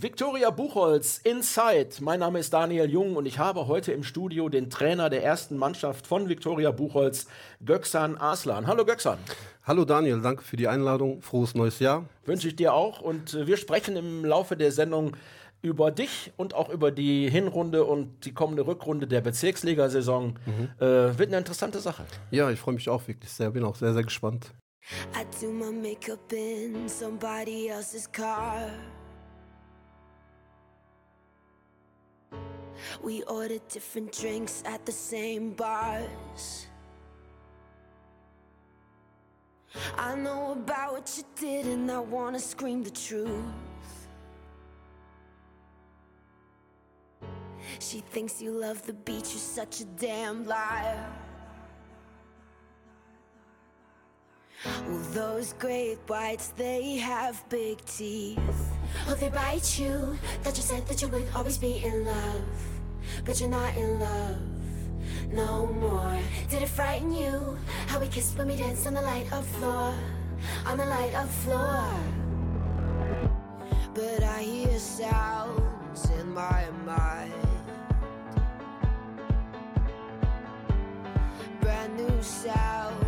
Viktoria Buchholz, Inside. Mein Name ist Daniel Jung und ich habe heute im Studio den Trainer der ersten Mannschaft von Viktoria Buchholz, Göksan Aslan. Hallo Göksan. Hallo Daniel, danke für die Einladung. Frohes neues Jahr. Wünsche ich dir auch und äh, wir sprechen im Laufe der Sendung über dich und auch über die Hinrunde und die kommende Rückrunde der Bezirksligasaison. Mhm. Äh, wird eine interessante Sache. Ja, ich freue mich auch wirklich sehr, bin auch sehr, sehr gespannt. I do my makeup in somebody else's car. We ordered different drinks at the same bars. I know about what you did, and I wanna scream the truth. She thinks you love the beach, you're such a damn liar. Well, those great whites, they have big teeth. Oh, they bite you. That you said that you would always be in love. But you're not in love no more. Did it frighten you? How we kissed when we danced on the light of floor. On the light of floor. But I hear sounds in my mind. Brand new sounds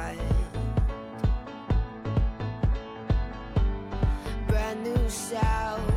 out.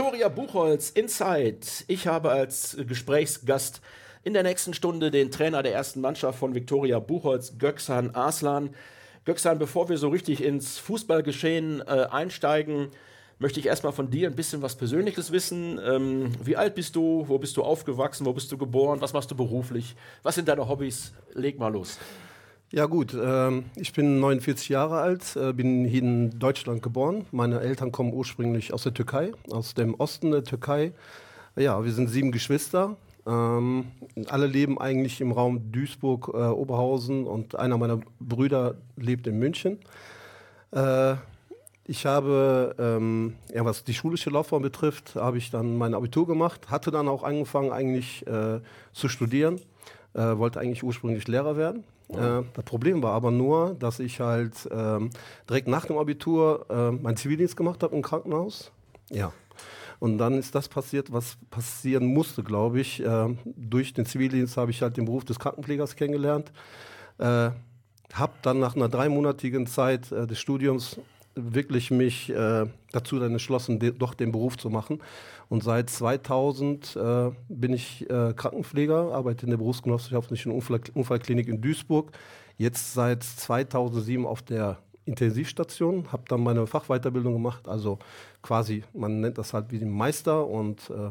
Viktoria Buchholz, Inside. Ich habe als Gesprächsgast in der nächsten Stunde den Trainer der ersten Mannschaft von Viktoria Buchholz, Göksan Aslan. Göksan, bevor wir so richtig ins Fußballgeschehen äh, einsteigen, möchte ich erstmal von dir ein bisschen was Persönliches wissen. Ähm, wie alt bist du? Wo bist du aufgewachsen? Wo bist du geboren? Was machst du beruflich? Was sind deine Hobbys? Leg mal los. Ja gut, ähm, ich bin 49 Jahre alt, äh, bin hier in Deutschland geboren. Meine Eltern kommen ursprünglich aus der Türkei, aus dem Osten der Türkei. Ja, wir sind sieben Geschwister. Ähm, alle leben eigentlich im Raum Duisburg, äh, Oberhausen und einer meiner Brüder lebt in München. Äh, Ich habe, ähm, ja, was die schulische Laufbahn betrifft, habe ich dann mein Abitur gemacht, hatte dann auch angefangen eigentlich äh, zu studieren, äh, wollte eigentlich ursprünglich Lehrer werden. Äh, das Problem war aber nur, dass ich halt ähm, direkt nach dem Abitur äh, meinen Zivildienst gemacht habe im Krankenhaus. Ja. Und dann ist das passiert, was passieren musste, glaube ich. Äh, durch den Zivildienst habe ich halt den Beruf des Krankenpflegers kennengelernt. Äh, habe dann nach einer dreimonatigen Zeit äh, des Studiums wirklich mich äh, dazu dann entschlossen, de doch den Beruf zu machen. Und seit 2000 äh, bin ich äh, Krankenpfleger, arbeite in der Berufsgenossenschaftlichen Unfall Unfallklinik in Duisburg. Jetzt seit 2007 auf der Intensivstation, habe dann meine Fachweiterbildung gemacht, also quasi, man nennt das halt wie den Meister und äh,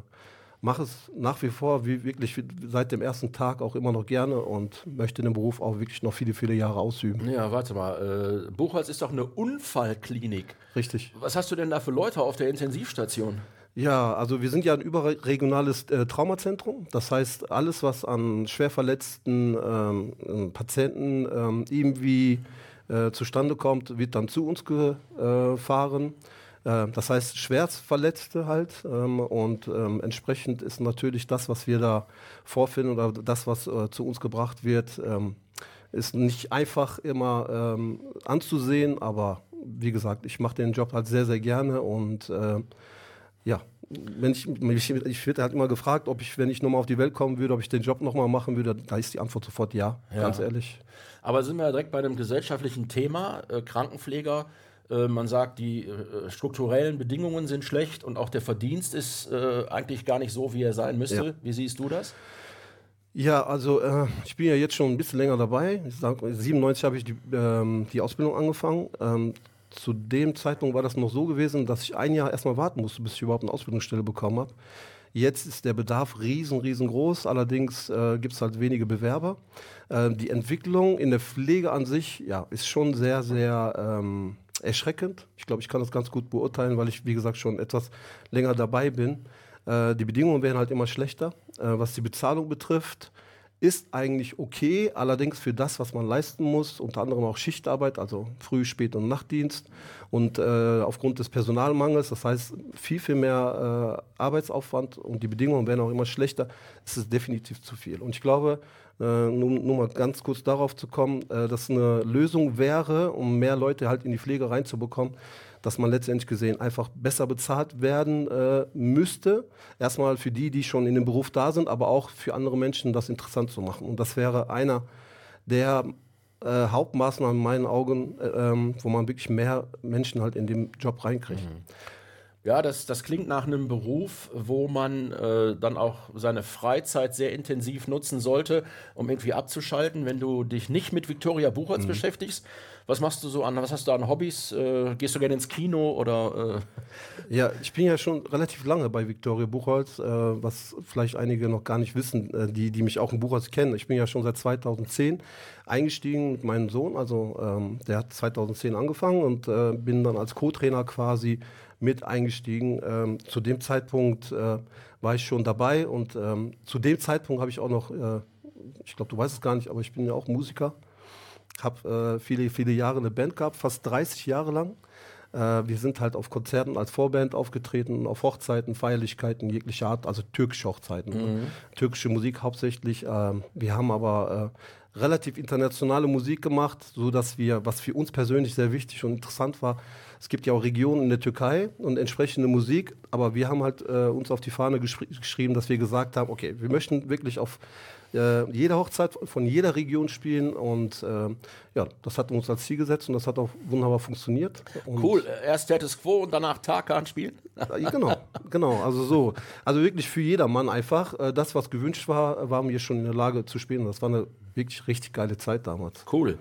mache es nach wie vor, wie wirklich seit dem ersten Tag auch immer noch gerne und möchte den Beruf auch wirklich noch viele, viele Jahre ausüben. Ja, warte mal. Äh, Buchholz ist doch eine Unfallklinik. Richtig. Was hast du denn da für Leute auf der Intensivstation? Ja, also wir sind ja ein überregionales äh, Traumazentrum. Das heißt, alles, was an schwer verletzten ähm, Patienten ähm, irgendwie äh, zustande kommt, wird dann zu uns gefahren. Äh, das heißt, Schwerstverletzte halt. Ähm, und ähm, entsprechend ist natürlich das, was wir da vorfinden oder das, was äh, zu uns gebracht wird, ähm, ist nicht einfach immer ähm, anzusehen, aber wie gesagt, ich mache den Job halt sehr, sehr gerne und ja, wenn ich, ich, ich werde halt immer gefragt, ob ich, wenn ich nochmal auf die Welt kommen würde, ob ich den Job nochmal machen würde, da ist die Antwort sofort ja, Ja. ganz ehrlich. Aber sind wir ja direkt bei einem gesellschaftlichen Thema, äh, Krankenpfleger. Äh, man sagt, die äh, strukturellen Bedingungen sind schlecht und auch der Verdienst ist äh, eigentlich gar nicht so, wie er sein müsste. Ja. Wie siehst du das? Ja, also äh, ich bin ja jetzt schon ein bisschen länger dabei. Ich sag, 97 habe ich die, ähm, die Ausbildung angefangen. Ähm, zu dem Zeitpunkt war das noch so gewesen, dass ich ein Jahr erstmal warten musste, bis ich überhaupt eine Ausbildungsstelle bekommen habe. Jetzt ist der Bedarf riesen, riesengroß, allerdings äh, gibt es halt wenige Bewerber. Äh, die Entwicklung in der Pflege an sich ja, ist schon sehr, sehr ähm, erschreckend. Ich glaube, ich kann das ganz gut beurteilen, weil ich, wie gesagt, schon etwas länger dabei bin. Äh, die Bedingungen werden halt immer schlechter. Äh, was die Bezahlung betrifft, ist eigentlich okay, allerdings für das, was man leisten muss, unter anderem auch Schichtarbeit, also Früh-, Spät- und Nachtdienst und äh, aufgrund des Personalmangels, das heißt viel, viel mehr äh, Arbeitsaufwand und die Bedingungen werden auch immer schlechter, ist es definitiv zu viel. Und ich glaube, äh, nur, nur mal ganz kurz darauf zu kommen, äh, dass eine Lösung wäre, um mehr Leute halt in die Pflege reinzubekommen, dass man letztendlich gesehen einfach besser bezahlt werden äh, müsste. Erstmal für die, die schon in dem Beruf da sind, aber auch für andere Menschen das interessant zu machen. Und das wäre einer der äh, Hauptmaßnahmen in meinen Augen, äh, ähm, wo man wirklich mehr Menschen halt in den Job reinkriegt. Ja, das, das klingt nach einem Beruf, wo man äh, dann auch seine Freizeit sehr intensiv nutzen sollte, um irgendwie abzuschalten, wenn du dich nicht mit Viktoria Buchholz beschäftigst. Was machst du so an, was hast du an Hobbys? Äh, gehst du gerne ins Kino oder äh, Ja, ich bin ja schon relativ lange bei Viktoria Buchholz, äh, was vielleicht einige noch gar nicht wissen, äh, die, die mich auch in Buchholz kennen. Ich bin ja schon seit 2010 eingestiegen mit meinem Sohn, also ähm, der hat 2010 angefangen und äh, bin dann als Co-Trainer quasi mit eingestiegen. Ähm, zu dem Zeitpunkt äh, war ich schon dabei und ähm, zu dem Zeitpunkt habe ich auch noch, ich glaube, du weißt es gar nicht, aber ich bin ja auch Musiker habe äh, viele, viele Jahre eine Band gehabt, fast 30 Jahre lang. Äh, wir sind halt auf Konzerten als Vorband aufgetreten, auf Hochzeiten, Feierlichkeiten jeglicher Art, also türkische Hochzeiten. ne? Türkische Musik hauptsächlich. ähm, wir haben aber äh, relativ internationale Musik gemacht, so dass wir, was für uns persönlich sehr wichtig und interessant war, es gibt ja auch Regionen in der Türkei und entsprechende Musik, aber wir haben halt äh, uns auf die Fahne geschri geschrieben, dass wir gesagt haben, okay, wir möchten wirklich auf äh, jede Hochzeit von jeder Region spielen und äh, ja, das hat uns als Ziel gesetzt und das hat auch wunderbar funktioniert. Und cool, erst Status Quo und danach Tarkan spielen? genau, genau, also so. Also wirklich für jedermann einfach. Äh, das, was gewünscht war, waren wir schon in der Lage zu spielen. Das war eine wirklich richtig geile Zeit damals. Cool.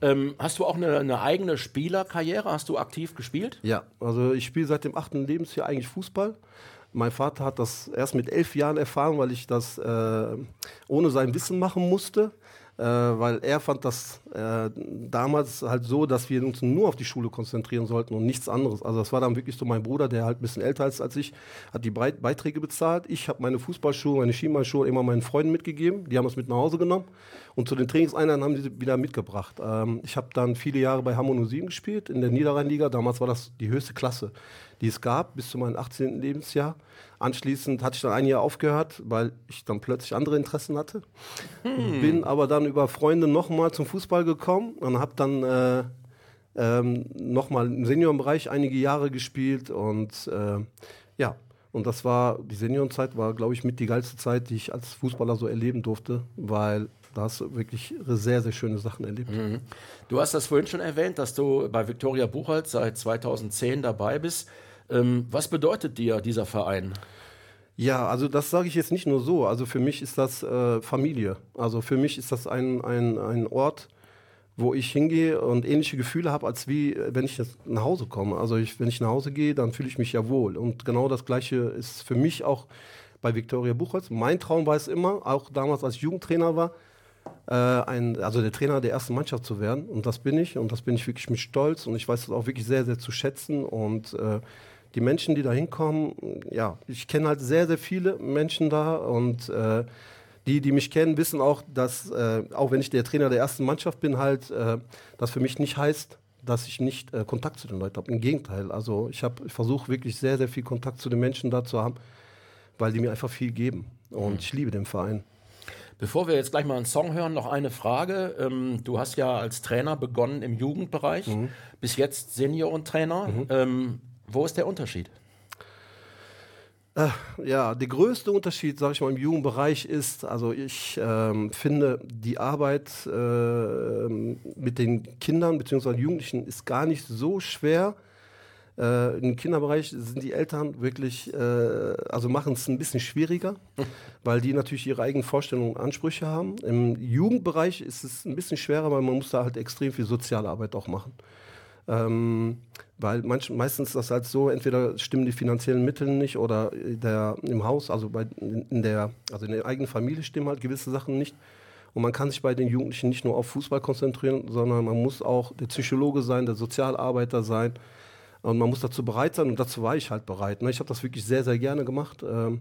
Ähm, hast du auch eine, eine eigene Spielerkarriere? Hast du aktiv gespielt? Ja, also ich spiele seit dem achten Lebensjahr eigentlich Fußball. Mein Vater hat das erst mit elf Jahren erfahren, weil ich das äh, ohne sein Wissen machen musste. Äh, weil er fand das äh, damals halt so, dass wir uns nur auf die Schule konzentrieren sollten und nichts anderes. Also das war dann wirklich so mein Bruder, der halt ein bisschen älter ist als ich, hat die Beiträge bezahlt. Ich habe meine Fußballschuhe, meine Skimallschuhe immer meinen Freunden mitgegeben. Die haben es mit nach Hause genommen und zu den Trainingseinheiten haben sie wieder mitgebracht. Ähm, ich habe dann viele Jahre bei Hamburg 07 gespielt in der Niederrheinliga. Damals war das die höchste Klasse, die es gab, bis zu meinem 18. Lebensjahr. Anschließend hatte ich dann ein Jahr aufgehört, weil ich dann plötzlich andere Interessen hatte. Bin aber dann über Freunde nochmal zum Fußball gekommen und habe dann äh, ähm, nochmal im Seniorenbereich einige Jahre gespielt und äh, ja, und das war, die Seniorenzeit war, glaube ich, mit die geilste Zeit, die ich als Fußballer so erleben durfte, weil da hast du wirklich sehr, sehr schöne Sachen erlebt. Du hast das vorhin schon erwähnt, dass du bei Viktoria Buchholz seit 2010 dabei bist. Ähm, was bedeutet dir dieser Verein? Ja, also das sage ich jetzt nicht nur so. Also für mich ist das äh, Familie. Also für mich ist das ein, ein, ein Ort, wo ich hingehe und ähnliche Gefühle habe, als wie äh, wenn ich jetzt nach Hause komme. Also ich, wenn ich nach Hause gehe, dann fühle ich mich ja wohl. Und genau das Gleiche ist für mich auch bei Viktoria Buchholz. Mein Traum war es immer, auch damals als Jugendtrainer war, äh, ein, also der Trainer der ersten Mannschaft zu werden. Und das bin ich. Und das bin ich wirklich mit Stolz. Und ich weiß das auch wirklich sehr, sehr zu schätzen. Und äh, die Menschen, die da hinkommen, ja, ich kenne halt sehr, sehr viele Menschen da. Und äh, die, die mich kennen, wissen auch, dass, äh, auch wenn ich der Trainer der ersten Mannschaft bin, halt, äh, das für mich nicht heißt, dass ich nicht äh, Kontakt zu den Leuten habe. Im Gegenteil. Also ich, hab- ich versuche wirklich sehr, sehr viel Kontakt zu den Menschen da zu haben, weil die mir einfach viel geben. Und ich liebe den Verein. Bevor wir jetzt gleich mal einen Song hören, noch eine Frage. Ähm, du hast ja als Trainer begonnen im Jugendbereich, bis jetzt Seniorentrainer. Ähm, wo ist der Unterschied? Ja, der größte Unterschied, sage ich mal, im Jugendbereich ist, also ich ähm, finde, die Arbeit ähm, mit den Kindern bzw. Jugendlichen ist gar nicht so schwer. Äh, Im Kinderbereich sind die Eltern wirklich, äh, also machen es ein bisschen schwieriger, weil die natürlich ihre eigenen Vorstellungen und Ansprüche haben. Im Jugendbereich ist es ein bisschen schwerer, weil man muss da halt extrem viel soziale Arbeit auch machen. Ähm, weil manch, meistens ist das halt so, entweder stimmen die finanziellen Mittel nicht oder der, im Haus, also bei, in, der, also in der eigenen Familie stimmen halt gewisse Sachen nicht. Und man kann sich bei den Jugendlichen nicht nur auf Fußball konzentrieren, sondern man muss auch der Psychologe sein, der Sozialarbeiter sein. Und man muss dazu bereit sein und dazu war ich halt bereit. Ne? Ich habe das wirklich sehr, sehr gerne gemacht. Ähm,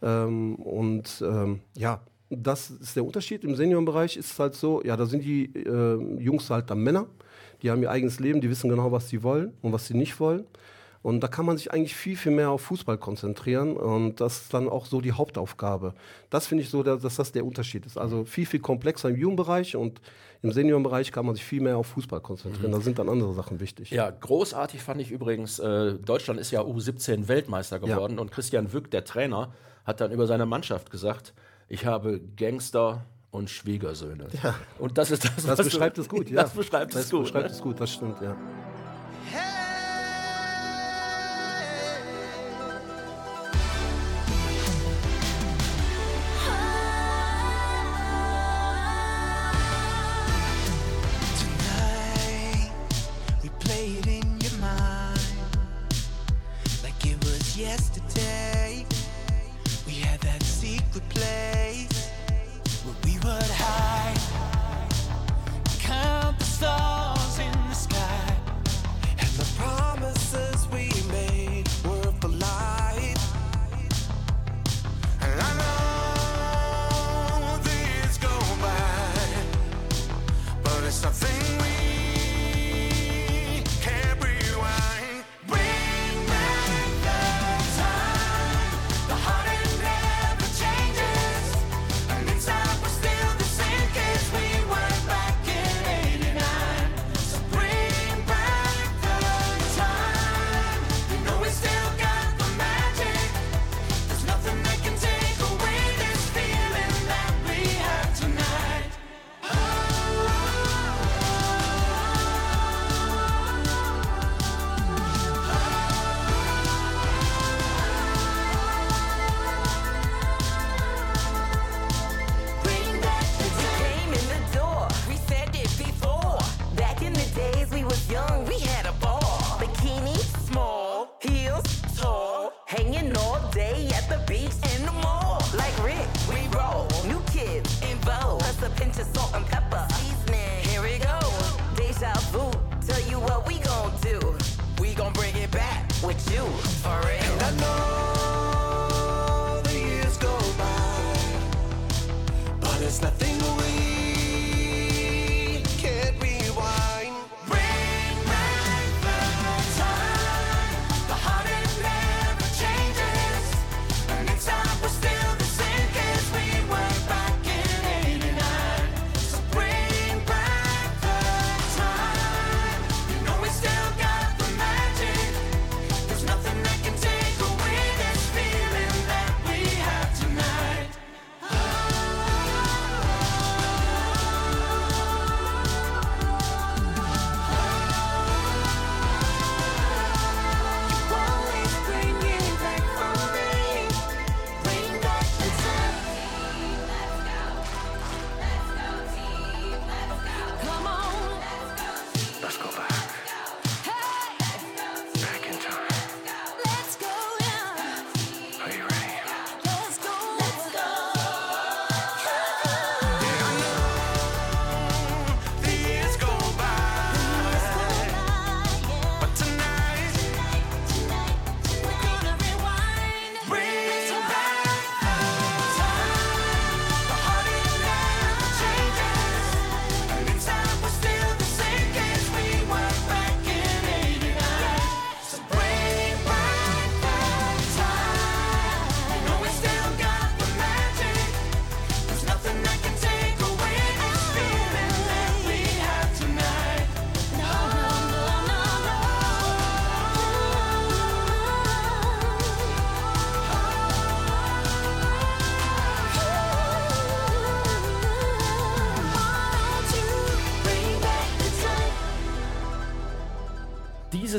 ähm, und ähm, ja, das ist der Unterschied. Im Seniorenbereich ist es halt so, ja, da sind die äh, Jungs halt dann Männer, die haben ihr eigenes Leben, die wissen genau, was sie wollen und was sie nicht wollen. Und da kann man sich eigentlich viel, viel mehr auf Fußball konzentrieren und das ist dann auch so die Hauptaufgabe. Das finde ich so, dass das der Unterschied ist. Also viel, viel komplexer im Jugendbereich und im Seniorenbereich kann man sich viel mehr auf Fußball konzentrieren. Da sind dann andere Sachen wichtig. Ja, großartig fand ich übrigens, äh, Deutschland ist ja U17 Weltmeister Ja. geworden und Christian Wück, der Trainer, hat dann über seine Mannschaft gesagt, ich habe Gangster und Schwiegersöhne. Und das ist das, Das was du- beschreibt es gut, ja. Das beschreibt das es gut. beschreibt ne? es gut, das stimmt, ja. pinch of salt and pepper.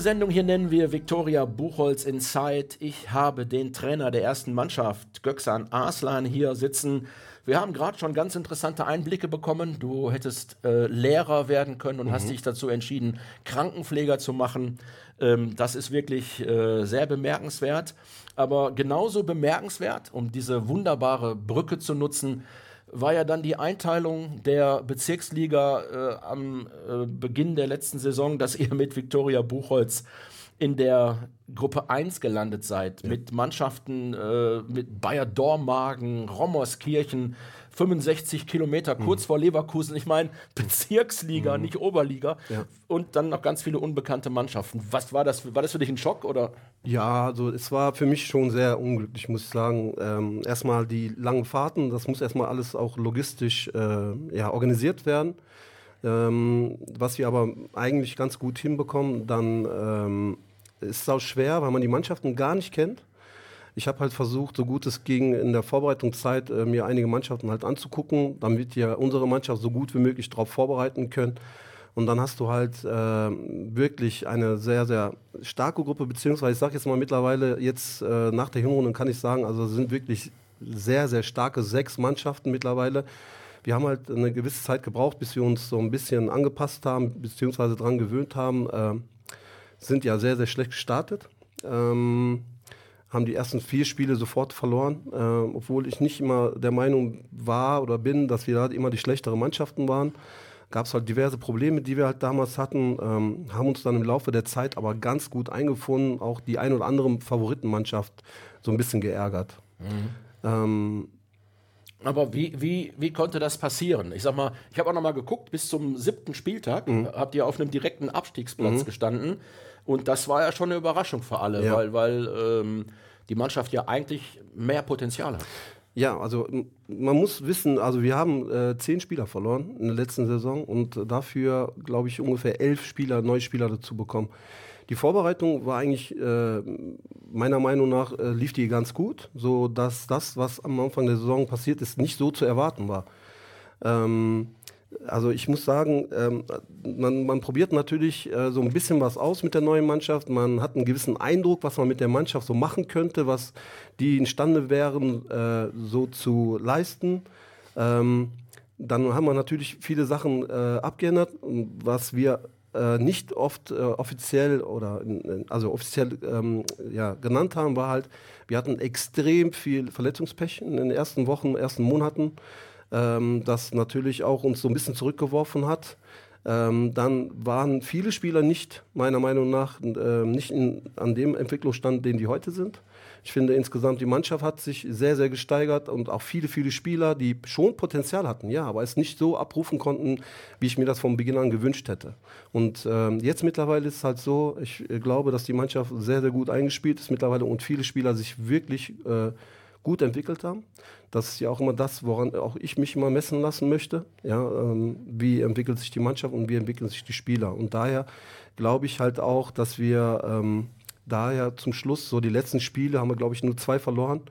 Sendung hier nennen wir Viktoria Buchholz Inside. Ich habe den Trainer der ersten Mannschaft, Göksan Arslan, hier sitzen. Wir haben gerade schon ganz interessante Einblicke bekommen. Du hättest äh, Lehrer werden können und hast dich dazu entschieden, Krankenpfleger zu machen. Ähm, das ist wirklich äh, sehr bemerkenswert. Aber genauso bemerkenswert, um diese wunderbare Brücke zu nutzen, war ja dann die Einteilung der Bezirksliga äh, am äh, Beginn der letzten Saison, dass ihr mit Viktoria Buchholz in der Gruppe 1 gelandet seid, mit Mannschaften äh, mit Bayer Dormagen, Rommerskirchen, 65 Kilometer kurz vor Leverkusen. Ich meine, Bezirksliga, nicht Oberliga. Ja. Und dann noch ganz viele unbekannte Mannschaften. Was war das? War das für dich ein Schock oder? Ja, also es war für mich schon sehr unglücklich, muss ich sagen. Ähm, erstmal die langen Fahrten, das muss erstmal alles auch logistisch äh, ja, organisiert werden. Ähm, was wir aber eigentlich ganz gut hinbekommen, dann ähm, ist es auch schwer, weil man die Mannschaften gar nicht kennt. Ich habe halt versucht, so gut es ging, in der Vorbereitungszeit äh, mir einige Mannschaften halt anzugucken, damit wir unsere Mannschaft so gut wie möglich darauf vorbereiten können. Und dann hast du halt äh, wirklich eine sehr, sehr starke Gruppe, beziehungsweise ich sage jetzt mal mittlerweile, jetzt äh, nach der Hinrunde kann ich sagen, also sind wirklich sehr, sehr starke sechs Mannschaften mittlerweile. Wir haben halt eine gewisse Zeit gebraucht, bis wir uns so ein bisschen angepasst haben, beziehungsweise daran gewöhnt haben. Äh, sind ja sehr, sehr schlecht gestartet. Ähm, haben die ersten vier Spiele sofort verloren, äh, obwohl ich nicht immer der Meinung war oder bin, dass wir da immer die schlechteren Mannschaften waren. Gab es halt diverse Probleme, die wir halt damals hatten, ähm, haben uns dann im Laufe der Zeit aber ganz gut eingefunden, auch die ein oder andere Favoritenmannschaft so ein bisschen geärgert. Ähm, Aber wie, wie, wie konnte das passieren? Ich sag mal, ich habe auch noch mal geguckt, bis zum siebten Spieltag Mhm. habt ihr auf einem direkten Abstiegsplatz gestanden. Und das war ja schon eine Überraschung für alle, Ja. weil, weil ähm, die Mannschaft ja eigentlich mehr Potenzial hat. Ja, also man muss wissen, also wir haben äh, zehn Spieler verloren in der letzten Saison und dafür, glaube ich, ungefähr elf Spieler, neue Spieler dazu bekommen. Die Vorbereitung war eigentlich äh, meiner Meinung nach äh, lief die ganz gut, so dass das, was am Anfang der Saison passiert ist, nicht so zu erwarten war. Ähm, also ich muss sagen, ähm, man, man probiert natürlich äh, so ein bisschen was aus mit der neuen Mannschaft. Man hat einen gewissen Eindruck, was man mit der Mannschaft so machen könnte, was die imstande wären, äh, so zu leisten. Ähm, dann haben wir natürlich viele Sachen äh, abgeändert, was wir äh, nicht oft äh, offiziell oder also offiziell ähm, ja, genannt haben, war halt, wir hatten extrem viel Verletzungspech in den ersten Wochen, ersten Monaten. Ähm, das natürlich auch uns so ein bisschen zurückgeworfen hat. Ähm, dann waren viele Spieler nicht, meiner Meinung nach, äh, nicht in, an dem Entwicklungsstand, den die heute sind. Ich finde insgesamt, die Mannschaft hat sich sehr, sehr gesteigert und auch viele, viele Spieler, die schon Potenzial hatten, ja, aber es nicht so abrufen konnten, wie ich mir das von Beginn an gewünscht hätte. Und ähm, jetzt mittlerweile ist es halt so, ich äh, glaube, dass die Mannschaft sehr, sehr gut eingespielt ist mittlerweile und viele Spieler sich wirklich äh, gut entwickelt haben. Das ist ja auch immer das, woran auch ich mich immer messen lassen möchte. Ja, ähm, wie entwickelt sich die Mannschaft und wie entwickeln sich die Spieler. Und daher glaube ich halt auch, dass wir ähm, daher zum Schluss, so die letzten Spiele haben wir, glaube ich, nur zwei verloren,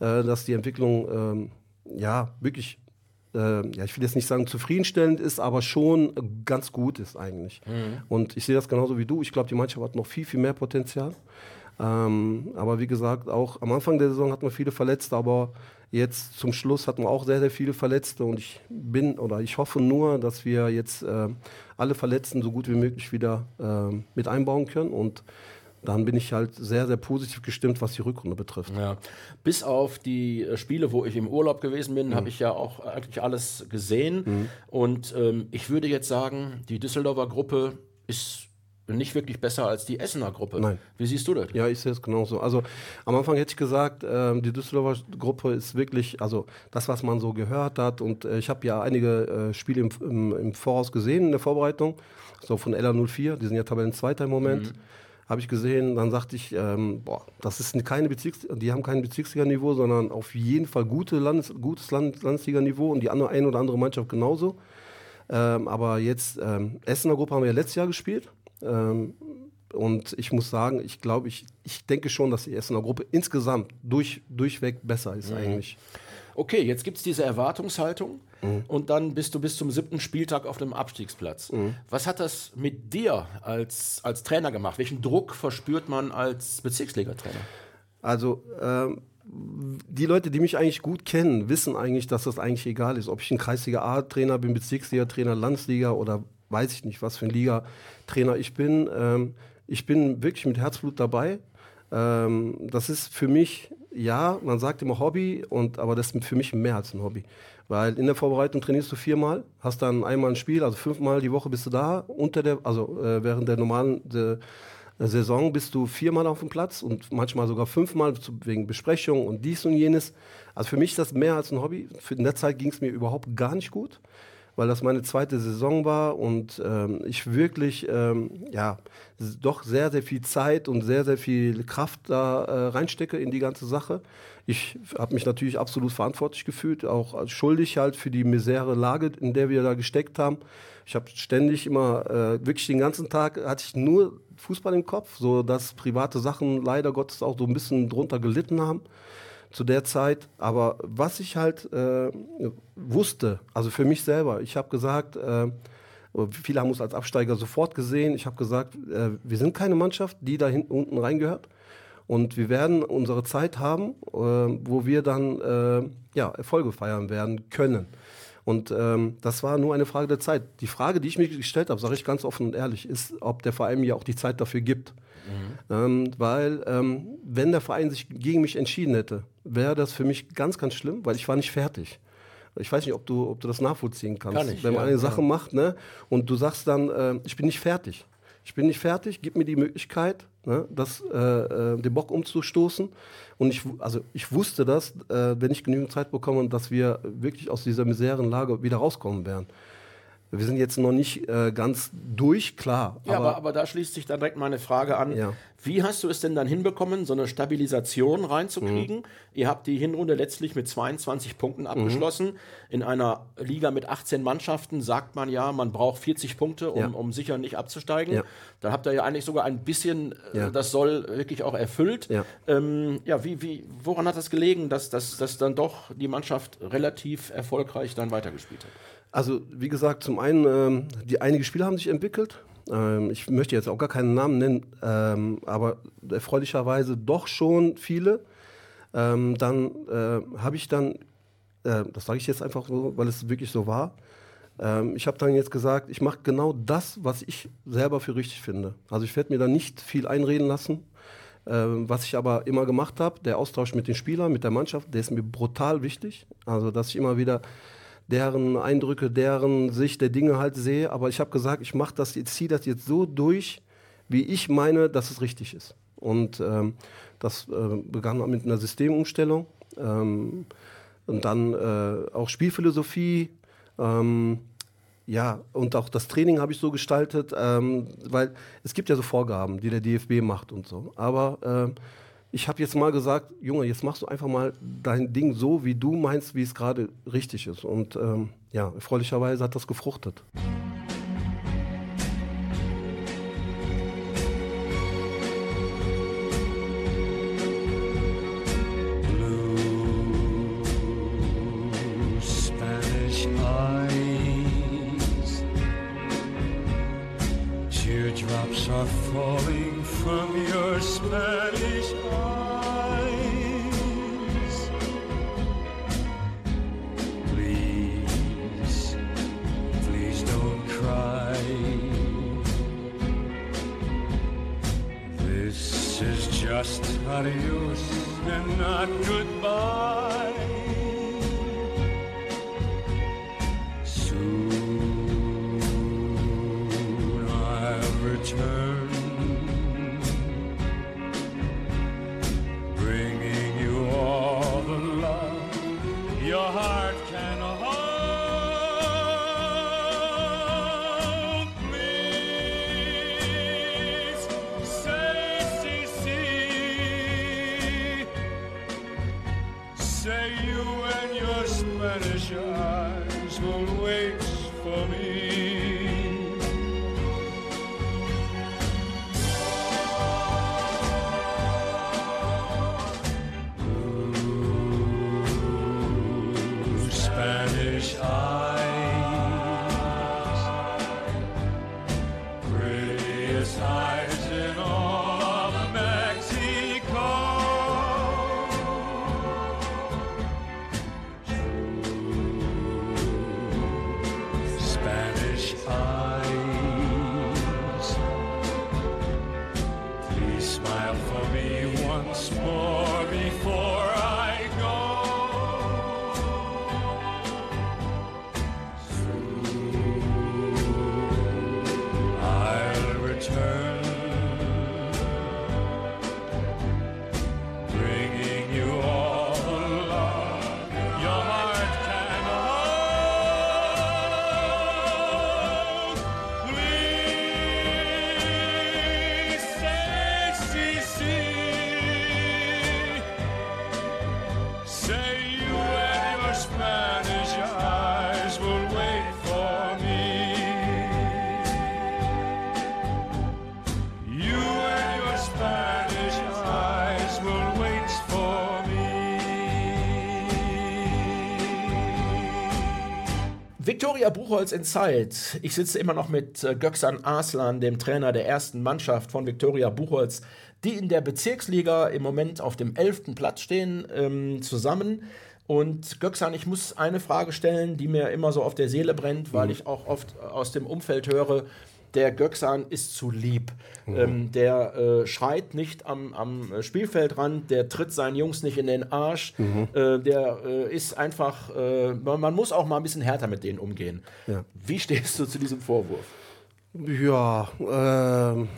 äh, dass die Entwicklung ähm, ja wirklich, äh, ja, ich will jetzt nicht sagen zufriedenstellend ist, aber schon ganz gut ist eigentlich. Und ich sehe das genauso wie du. Ich glaube, die Mannschaft hat noch viel, viel mehr Potenzial. Ähm, aber wie gesagt, auch am Anfang der Saison hatten wir viele Verletzte, aber jetzt zum Schluss hatten wir auch sehr, sehr viele Verletzte und ich bin oder ich hoffe nur, dass wir jetzt äh, alle Verletzten so gut wie möglich wieder äh, mit einbauen können und dann bin ich halt sehr, sehr positiv gestimmt, was die Rückrunde betrifft. Ja. Bis auf die äh, Spiele, wo ich im Urlaub gewesen bin, Mhm. habe ich ja auch eigentlich alles gesehen. Und ähm, ich würde jetzt sagen, die Düsseldorfer Gruppe ist nicht wirklich besser als die Essener Gruppe. Nein. Wie siehst du das? Ja, ich sehe es genauso. Also am Anfang hätte ich gesagt, ähm, die Düsseldorfer Gruppe ist wirklich, also das, was man so gehört hat. Und äh, ich habe ja einige äh, Spiele im, im, im Voraus gesehen in der Vorbereitung, so von LA 04, die sind ja Tabellenzweiter im Moment. Habe ich gesehen, dann sagte ich, ähm, boah, das ist keine Bezirks die haben kein Bezirksliga-Niveau, sondern auf jeden Fall gute Landes gutes Land Landesliga-Niveau und die andere, eine oder andere Mannschaft genauso. Ähm, aber jetzt, ähm, Essener Gruppe haben wir ja letztes Jahr gespielt. Ähm, und ich muss sagen, ich glaube, ich, ich denke schon, dass die Essener Gruppe insgesamt durch, durchweg besser ist eigentlich. Okay, jetzt gibt es diese Erwartungshaltung Mhm. und dann bist du bis zum siebten Spieltag auf dem Abstiegsplatz. Mhm. Was hat das mit dir als, als Trainer gemacht? Welchen Druck verspürt man als Bezirksliga-Trainer? Also ähm, die Leute, die mich eigentlich gut kennen, wissen eigentlich, dass das eigentlich egal ist. Ob ich ein Kreisliga A-Trainer bin, Bezirksliga-Trainer, Landesliga oder weiß ich nicht, was für ein Liga-Trainer ich bin. Ähm, ich bin wirklich mit Herzblut dabei. Ähm, das ist für mich, ja, man sagt immer Hobby, und, aber das ist für mich mehr als ein Hobby. Weil in der Vorbereitung trainierst du viermal, hast dann einmal ein Spiel, also fünfmal die Woche bist du da, unter der, also äh, während der normalen der Saison bist du viermal auf dem Platz und manchmal sogar fünfmal wegen Besprechung und dies und jenes. Also für mich ist das mehr als ein Hobby. In der Zeit ging es mir überhaupt gar nicht gut, weil das meine zweite Saison war und ähm, ich wirklich ähm, ja doch sehr sehr viel Zeit und sehr sehr viel Kraft da äh, reinstecke in die ganze Sache. Ich habe mich natürlich absolut verantwortlich gefühlt, auch schuldig halt für die misere Lage, in der wir da gesteckt haben. Ich habe ständig immer, äh, wirklich den ganzen Tag hatte ich nur Fußball im Kopf, so dass private Sachen leider Gottes auch so ein bisschen drunter gelitten haben zu der Zeit. Aber was ich halt äh, wusste, also für mich selber, ich habe gesagt, äh, viele haben uns als Absteiger sofort gesehen. Ich habe gesagt, äh, wir sind keine Mannschaft, die da hinten unten reingehört. Und wir werden unsere Zeit haben, äh, wo wir dann äh, ja, Erfolge feiern werden können. Und ähm, das war nur eine Frage der Zeit. Die Frage, die ich mir gestellt habe, sage ich ganz offen und ehrlich, ist, ob der Verein mir auch die Zeit dafür gibt. Ähm, weil, ähm, wenn der Verein sich gegen mich entschieden hätte, wäre das für mich ganz, ganz schlimm, weil ich war nicht fertig. Ich weiß nicht, ob du, ob du das nachvollziehen kannst. Kann ich, wenn man ja, eine ja. Sache macht, ne, und du sagst dann, äh, ich bin nicht fertig. Ich bin nicht fertig, gib mir die Möglichkeit, ne, das, äh, äh, den Bock umzustoßen. Und ich, also ich wusste das, äh, wenn ich genügend Zeit bekomme, dass wir wirklich aus dieser miseren Lage wieder rauskommen werden. Wir sind jetzt noch nicht äh, ganz durch, klar. Ja, aber, aber da schließt sich dann direkt meine Frage an. Ja. Wie hast du es denn dann hinbekommen, so eine Stabilisation Mhm. reinzukriegen? Ihr habt die Hinrunde letztlich mit 22 Mhm. Punkten abgeschlossen. In einer Liga mit 18 Mannschaften sagt man ja, man braucht 40 Punkte, um, Ja. um sicher nicht abzusteigen. Ja. Da habt ihr ja eigentlich sogar ein bisschen äh, das Soll wirklich auch erfüllt. Ja. Ähm, ja, wie, wie, woran hat das gelegen, dass, dass, dass dann doch die Mannschaft relativ erfolgreich dann weitergespielt hat? Also, wie gesagt, zum einen, ähm, die einige Spieler haben sich entwickelt. Ähm, ich möchte jetzt auch gar keinen Namen nennen, ähm, aber erfreulicherweise doch schon viele. Ähm, dann äh, habe ich dann, äh, das sage ich jetzt einfach so, weil es wirklich so war, ähm, ich habe dann jetzt gesagt, ich mache genau das, was ich selber für richtig finde. Also ich werde mir da nicht viel einreden lassen. Ähm, was ich aber immer gemacht habe, der Austausch mit den Spielern, mit der Mannschaft, der ist mir brutal wichtig. Also dass ich immer wieder deren Eindrücke, deren Sicht der Dinge halt sehe. Aber ich habe gesagt, ich mache das, ich ziehe das jetzt so durch, wie ich meine, dass es richtig ist. Und ähm, das äh, begann mit einer Systemumstellung ähm, und dann äh, auch Spielphilosophie. Ähm, ja, und auch das Training habe ich so gestaltet, ähm, weil es gibt ja so Vorgaben, die der DFB macht und so. Aber ähm, ich habe jetzt mal gesagt, Junge, jetzt machst du einfach mal dein Ding so, wie du meinst, wie es gerade richtig ist. Und ähm, ja, erfreulicherweise hat das gefruchtet. Your Spanish eyes. Please, please don't cry. This is just adios and not goodbye. Viktoria Buchholz in Zeit. Ich sitze immer noch mit äh, Göksan Arslan, dem Trainer der ersten Mannschaft von Viktoria Buchholz, die in der Bezirksliga im Moment auf dem 11. Platz stehen, ähm, zusammen. Und Göksan, ich muss eine Frage stellen, die mir immer so auf der Seele brennt, weil ich auch oft aus dem Umfeld höre, der Göksan ist zu lieb. Ähm, der äh, schreit nicht am, am Spielfeldrand, der tritt seinen Jungs nicht in den Arsch. Äh, der äh, ist einfach, äh, man, man muss auch mal ein bisschen härter mit denen umgehen. Ja. Wie stehst du zu diesem Vorwurf? Ja, ähm,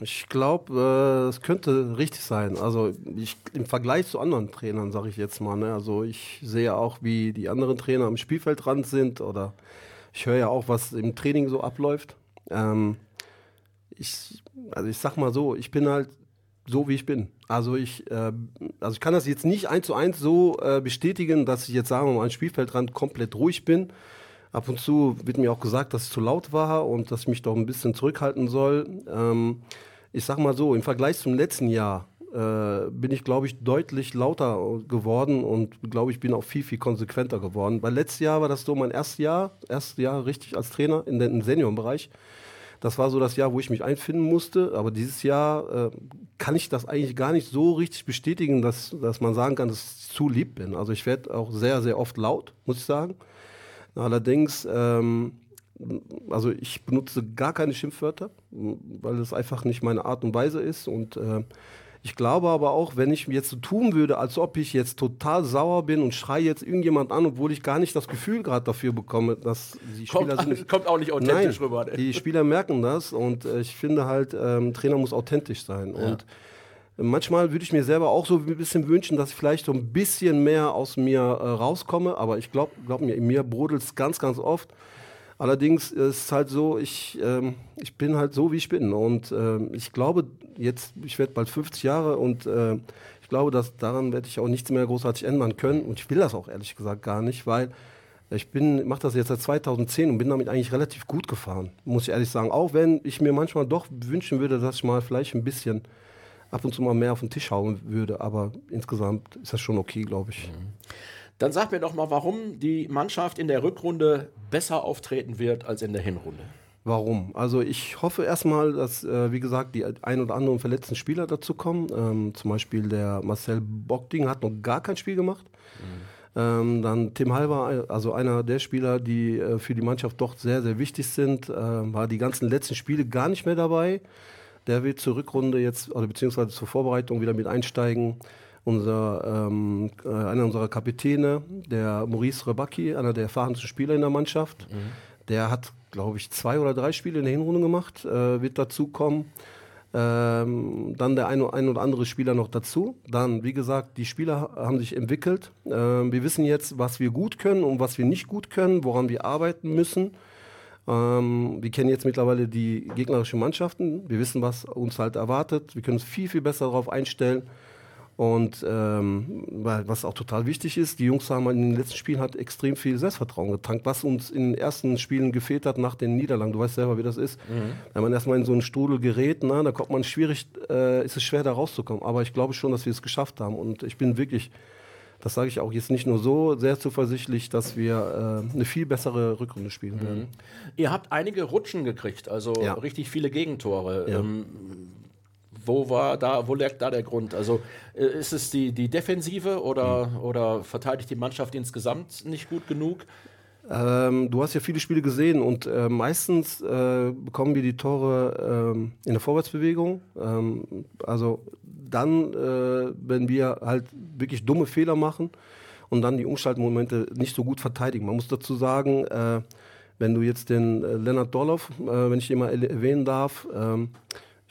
ich glaube, äh, es könnte richtig sein. Also ich, im Vergleich zu anderen Trainern, sage ich jetzt mal. Ne? Also ich sehe auch, wie die anderen Trainer am Spielfeldrand sind oder ich höre ja auch, was im Training so abläuft. Ähm, ich, also ich sag mal so, ich bin halt so, wie ich bin. Also ich, äh, also ich kann das jetzt nicht eins zu eins so äh, bestätigen, dass ich jetzt sagen wir mal am Spielfeldrand komplett ruhig bin. Ab und zu wird mir auch gesagt, dass es zu laut war und dass ich mich doch ein bisschen zurückhalten soll. Ähm, ich sag mal so, im Vergleich zum letzten Jahr äh, bin ich, glaube ich, deutlich lauter geworden und glaube ich, bin auch viel, viel konsequenter geworden. Weil letztes Jahr war das so mein erstes Jahr, erstes Jahr richtig als Trainer in den, Seniorenbereich. Das war so das Jahr, wo ich mich einfinden musste. Aber dieses Jahr äh, kann ich das eigentlich gar nicht so richtig bestätigen, dass, dass man sagen kann, dass ich zu lieb bin. Also ich werde auch sehr, sehr oft laut, muss ich sagen. Allerdings, ähm, also ich benutze gar keine Schimpfwörter, weil es einfach nicht meine Art und Weise ist. Und äh, Ich glaube aber auch, wenn ich jetzt so tun würde, als ob ich jetzt total sauer bin und schreie jetzt irgendjemand an, obwohl ich gar nicht das Gefühl gerade dafür bekomme, dass die Kommt, Spieler sind. kommt auch nicht authentisch Nein, rüber. ne? die Spieler merken das und äh, ich finde halt, ähm, Trainer muss authentisch sein. Und manchmal würde ich mir selber auch so ein bisschen wünschen, dass ich vielleicht so ein bisschen mehr aus mir äh, rauskomme, aber ich glaube, glaub mir, in mir brodelt es ganz, ganz oft. Allerdings ist es halt so, ich, ähm, ich bin halt so, wie ich bin. Und ähm, ich glaube, jetzt, ich werde bald 50 Jahre und äh, ich glaube, dass daran werde ich auch nichts mehr großartig ändern können. Und ich will das auch ehrlich gesagt gar nicht, weil ich mache das jetzt seit 2010 und bin damit eigentlich relativ gut gefahren, muss ich ehrlich sagen. Auch wenn ich mir manchmal doch wünschen würde, dass ich mal vielleicht ein bisschen ab und zu mal mehr auf den Tisch hauen würde. Aber insgesamt ist das schon okay, glaube ich. Dann sag mir doch mal, warum die Mannschaft in der Rückrunde besser auftreten wird als in der Hinrunde. Warum? Also ich hoffe erstmal, dass, äh, wie gesagt, die ein oder anderen verletzten Spieler dazu kommen. Ähm, zum Beispiel der Marcel Bockding hat noch gar kein Spiel gemacht. Ähm, dann Tim Halber, also einer der Spieler, die äh, für die Mannschaft doch sehr, sehr wichtig sind, äh, war die ganzen letzten Spiele gar nicht mehr dabei. Der wird zur Rückrunde jetzt, oder beziehungsweise zur Vorbereitung wieder mit einsteigen. Unser, ähm, äh, einer unserer Kapitäne, der Maurice Rebacki, einer der erfahrensten Spieler in der Mannschaft, der hat, glaube ich, zwei oder drei Spiele in der Hinrunde gemacht, äh, wird dazukommen. Ähm, dann der ein oder andere Spieler noch dazu. Dann, wie gesagt, die Spieler haben sich entwickelt. Ähm, wir wissen jetzt, was wir gut können und was wir nicht gut können, woran wir arbeiten müssen. Ähm, wir kennen jetzt mittlerweile die gegnerischen Mannschaften. Wir wissen, was uns halt erwartet. Wir können uns viel, viel besser darauf einstellen. Und ähm, was auch total wichtig ist, die Jungs haben in den letzten Spielen halt extrem viel Selbstvertrauen getankt, was uns in den ersten Spielen gefehlt hat nach den Niederlagen. Du weißt selber, wie das ist. Wenn man erstmal in so einen Strudel gerät, na, da kommt man schwierig, äh, ist es schwer da rauszukommen. Aber ich glaube schon, dass wir es geschafft haben. Und ich bin wirklich, das sage ich auch jetzt nicht nur so, sehr zuversichtlich, dass wir äh, eine viel bessere Rückrunde spielen werden. Ihr habt einige Rutschen gekriegt, also Ja. richtig viele Gegentore. Ja. Ähm, wo war da, wo lag da der Grund? Also äh, ist es die, die Defensive oder, Hm. oder verteidigt die Mannschaft insgesamt nicht gut genug? Ähm, du hast ja viele Spiele gesehen und äh, meistens äh, bekommen wir die Tore ähm, in der Vorwärtsbewegung. Ähm, also dann, äh, wenn wir halt wirklich dumme Fehler machen und dann die Umschaltmomente nicht so gut verteidigen. Man muss dazu sagen, äh, wenn du jetzt den äh, Lennart Dorloff, wenn ich den mal erwäh- erwähnen darf, ähm,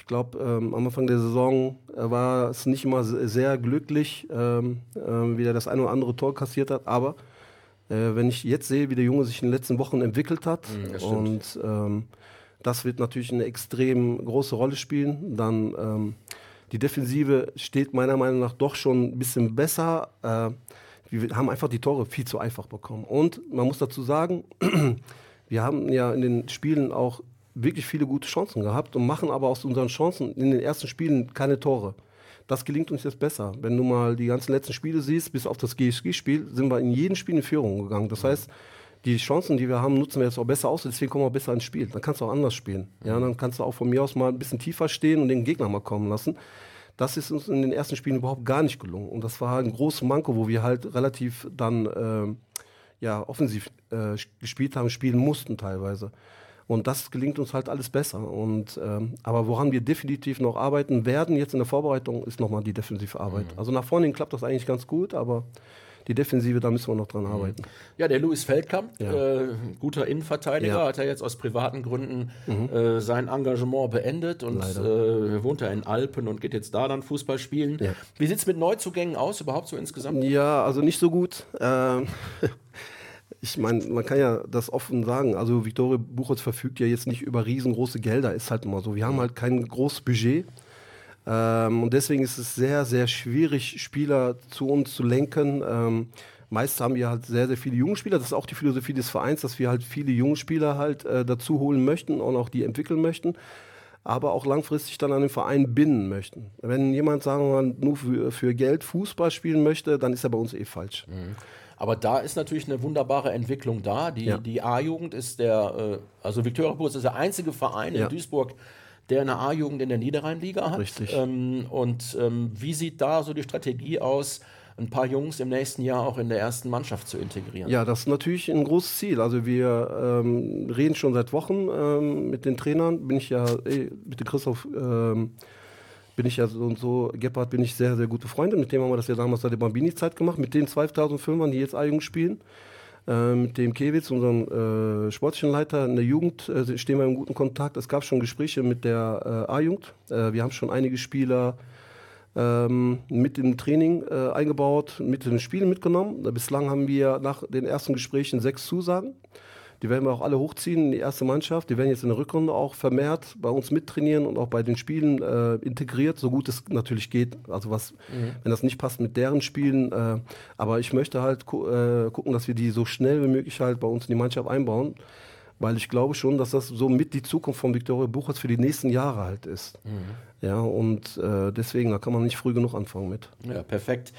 ich glaube, ähm, am Anfang der Saison äh, war es nicht immer se- sehr glücklich, ähm, ähm, wie er das eine oder andere Tor kassiert hat, aber äh, wenn ich jetzt sehe, wie der Junge sich in den letzten Wochen entwickelt hat das stimmt. und ähm, das wird natürlich eine extrem große Rolle spielen, dann ähm, die Defensive steht meiner Meinung nach doch schon ein bisschen besser. Äh, wir haben einfach die Tore viel zu einfach bekommen. Und man muss dazu sagen, wir haben ja in den Spielen auch wirklich viele gute Chancen gehabt und machen aber aus unseren Chancen in den ersten Spielen keine Tore. Das gelingt uns jetzt besser. Wenn du mal die ganzen letzten Spiele siehst, bis auf das GSG-Spiel, sind wir in jedem Spiel in Führung gegangen. Das heißt, die Chancen, die wir haben, nutzen wir jetzt auch besser aus, deswegen kommen wir besser ins Spiel. Dann kannst du auch anders spielen. Ja, dann kannst du auch von mir aus mal ein bisschen tiefer stehen und den Gegner mal kommen lassen. Das ist uns in den ersten Spielen überhaupt gar nicht gelungen. Und das war ein großes Manko, wo wir halt relativ dann ähm, ja, offensiv äh, gespielt haben, spielen mussten teilweise. Und das gelingt uns halt alles besser. Und, ähm, aber woran wir definitiv noch arbeiten werden, jetzt in der Vorbereitung, ist nochmal die defensive Arbeit. Also nach vorne hin klappt das eigentlich ganz gut, aber die Defensive, da müssen wir noch dran arbeiten. Ja, der Louis Feldkamp, Ja. äh, guter Innenverteidiger, Ja. Mhm. hat er jetzt aus privaten Gründen äh, sein Engagement beendet und äh, wohnt er in Alpen und geht jetzt da dann Fußball spielen. Ja. Wie sieht es mit Neuzugängen aus, überhaupt so insgesamt? Ja, also nicht so gut. Ich meine, man kann ja das offen sagen. Also Viktoria Buchholz verfügt ja jetzt nicht über riesengroße Gelder, ist halt immer so. Wir haben halt kein großes Budget. Ähm, und deswegen ist es sehr, sehr schwierig, Spieler zu uns zu lenken. Ähm, meist haben wir halt sehr, sehr viele junge Spieler. Das ist auch die Philosophie des Vereins, dass wir halt viele junge Spieler halt äh, dazu holen möchten und auch die entwickeln möchten aber auch langfristig dann an den Verein binden möchten. Wenn jemand, sagen wir mal, nur für, für Geld Fußball spielen möchte, dann ist er bei uns eh falsch. Aber da ist natürlich eine wunderbare Entwicklung da. Die, Ja. die A-Jugend ist der, äh, also Viktoria Burg ist der einzige Verein Ja. in Duisburg, der eine A-Jugend in der Niederrheinliga hat. Richtig. Ähm, und ähm, wie sieht da so die Strategie aus, ein paar Jungs im nächsten Jahr auch in der ersten Mannschaft zu integrieren? Ja, das ist natürlich ein großes Ziel. Also wir ähm, reden schon seit Wochen ähm, mit den Trainern. Bin ich ja eh, mit dem Christoph ähm, bin ich ja so und so, Gebhardt bin ich sehr, sehr gute Freunde. Mit dem haben wir das ja damals seit der Bambini-Zeit gemacht. Mit den 2005ern, die jetzt A-Jugend spielen. Äh, mit dem Kewitz, unserem äh, sportlichen Leiter in der Jugend, äh, stehen wir im guten Kontakt. Es gab schon Gespräche mit der äh, A-Jugend. Äh, wir haben schon einige Spieler ähm, mit im Training äh, eingebaut, mit in den Spielen mitgenommen. Bislang haben wir nach den ersten Gesprächen sechs Zusagen. Die werden wir auch alle hochziehen in die erste Mannschaft. Die werden jetzt in der Rückrunde auch vermehrt bei uns mittrainieren und auch bei den Spielen äh, integriert, so gut es natürlich geht. Also was, wenn das nicht passt mit deren Spielen. Äh, aber ich möchte halt gu äh, gucken, dass wir die so schnell wie möglich halt bei uns in die Mannschaft einbauen. Weil ich glaube schon, dass das so mit die Zukunft von Viktoria Buchholz für die nächsten Jahre halt ist. Ja, und äh, deswegen, da kann man nicht früh genug anfangen mit. Ja, perfekt.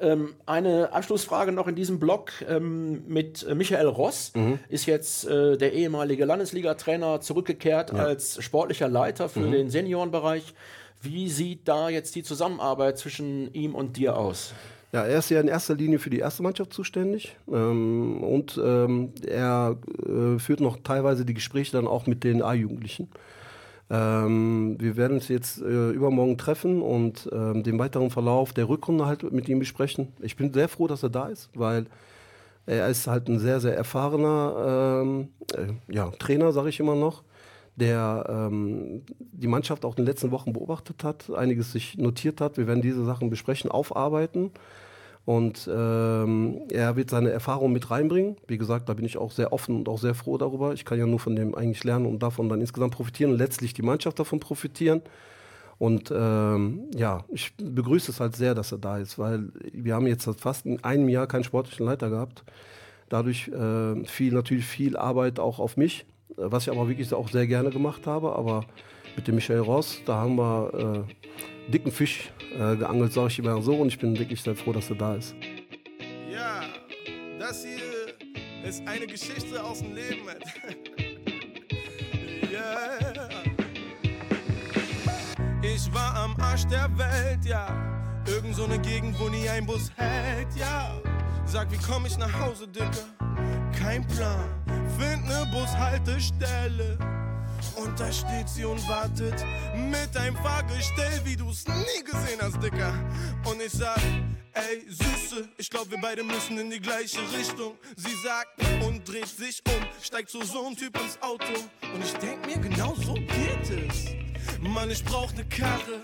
Ähm, eine Anschlussfrage noch in diesem Blog ähm, mit äh, Michael Ross. Ist jetzt äh, der ehemalige Landesliga-Trainer zurückgekehrt als sportlicher Leiter für den Seniorenbereich. Wie sieht da jetzt die Zusammenarbeit zwischen ihm und dir aus? Ja, er ist ja in erster Linie für die erste Mannschaft zuständig ähm, und ähm, er äh, führt noch teilweise die Gespräche dann auch mit den A-Jugendlichen. Ähm, wir werden uns jetzt äh, übermorgen treffen und ähm, den weiteren Verlauf der Rückrunde halt mit ihm besprechen. Ich bin sehr froh, dass er da ist, weil er ist halt ein sehr, sehr erfahrener ähm, äh, ja, Trainer, sage ich immer noch, der ähm, die Mannschaft auch in den letzten Wochen beobachtet hat, einiges sich notiert hat. Wir werden diese Sachen besprechen, aufarbeiten. Und ähm, er wird seine Erfahrung mit reinbringen. Wie gesagt, da bin ich auch sehr offen und auch sehr froh darüber. Ich kann ja nur von dem eigentlich lernen und davon dann insgesamt profitieren und letztlich die Mannschaft davon profitieren. Und ähm, ja, ich begrüße es halt sehr, dass er da ist, weil wir haben jetzt fast in einem Jahr keinen sportlichen Leiter gehabt. Dadurch äh, fiel natürlich viel Arbeit auch auf mich, was ich aber wirklich auch sehr gerne gemacht habe. Aber mit dem Michael Ross, da haben wir äh, dicken Fisch äh, geangelt, sage ich immer so. Und ich bin wirklich sehr froh, dass er da ist. Ja, das hier ist eine Geschichte aus dem Leben. Yeah. Ich war am Arsch der Welt, ja. Irgend so eine Gegend, wo nie ein Bus hält, ja. Sag, wie komm ich nach Hause, Dicker? Kein Plan. Find ne Bushaltestelle. Und da steht sie und wartet mit einem Fahrgestell, wie du's nie gesehen hast, Dicker. Und ich sag, ey, Süße, ich glaub, wir beide müssen in die gleiche Richtung. Sie sagt und dreht sich um, steigt so so ein Typ ins Auto. Und ich denk mir, genau so geht es. Mann, ich brauch ne Karre,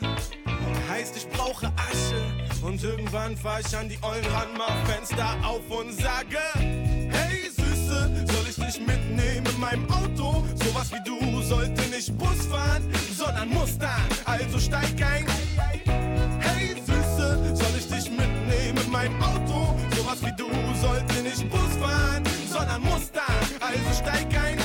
heißt ich brauche Asche. Und irgendwann fahr ich an die Eulen ran, mach Fenster auf und sage, soll ich dich mitnehmen in meinem Auto? Sowas wie du sollte nicht Bus fahren, sondern Mustang. Also steig ein. Hey Süße, soll ich dich mitnehmen in meinem Auto? Sowas wie du sollte nicht Bus fahren, sondern Mustang. Also steig ein.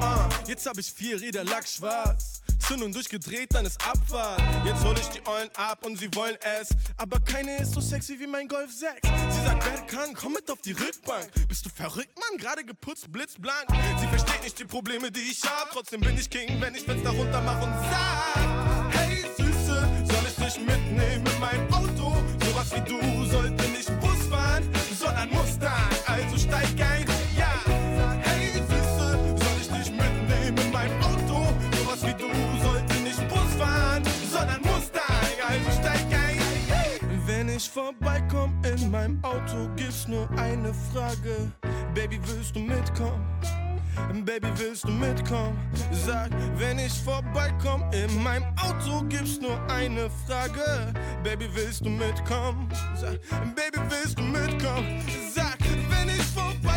Ah, jetzt hab ich vier Räder lackschwarz. Zündung durchgedreht, dann ist Abfahrt. Jetzt hol ich die Eulen ab und sie wollen es. Aber keine ist so sexy wie mein Golf 6. Sie sagt, wer kann, komm mit auf die Rückbank. Bist du verrückt, Mann? Gerade geputzt, blitzblank. Sie versteht nicht die Probleme, die ich hab. Trotzdem bin ich King, wenn ich Fenster runter mach und sag: Hey Süße, soll ich dich mitnehmen in meinem Auto? Sowas wie du sollte nicht Bus fahren, sondern Mustang. Ich vorbeikomm in meinem Auto, gibt's nur eine Frage. Baby, willst du mitkommen? Baby, willst du mitkommen? Sag, wenn ich vorbeikomm in meinem Auto, gibt's nur eine Frage. Baby, willst du mitkommen? Sag, Baby, willst du mitkommen? Sag, wenn ich vorbeikomm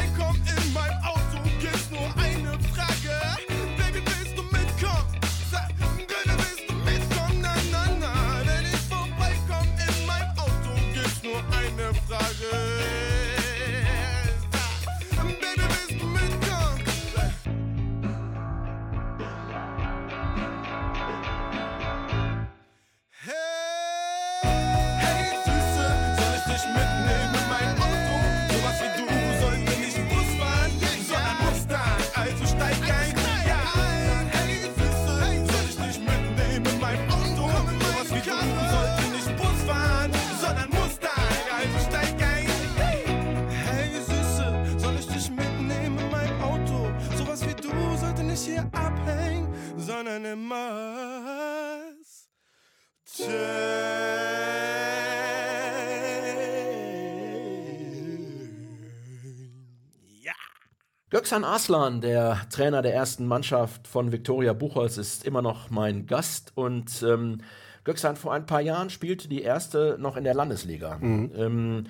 Göksan Arslan, der Trainer der ersten Mannschaft von Viktoria Buchholz, ist immer noch mein Gast. Und ähm, Göksan, vor ein paar Jahren spielte die erste noch in der Landesliga. Ähm,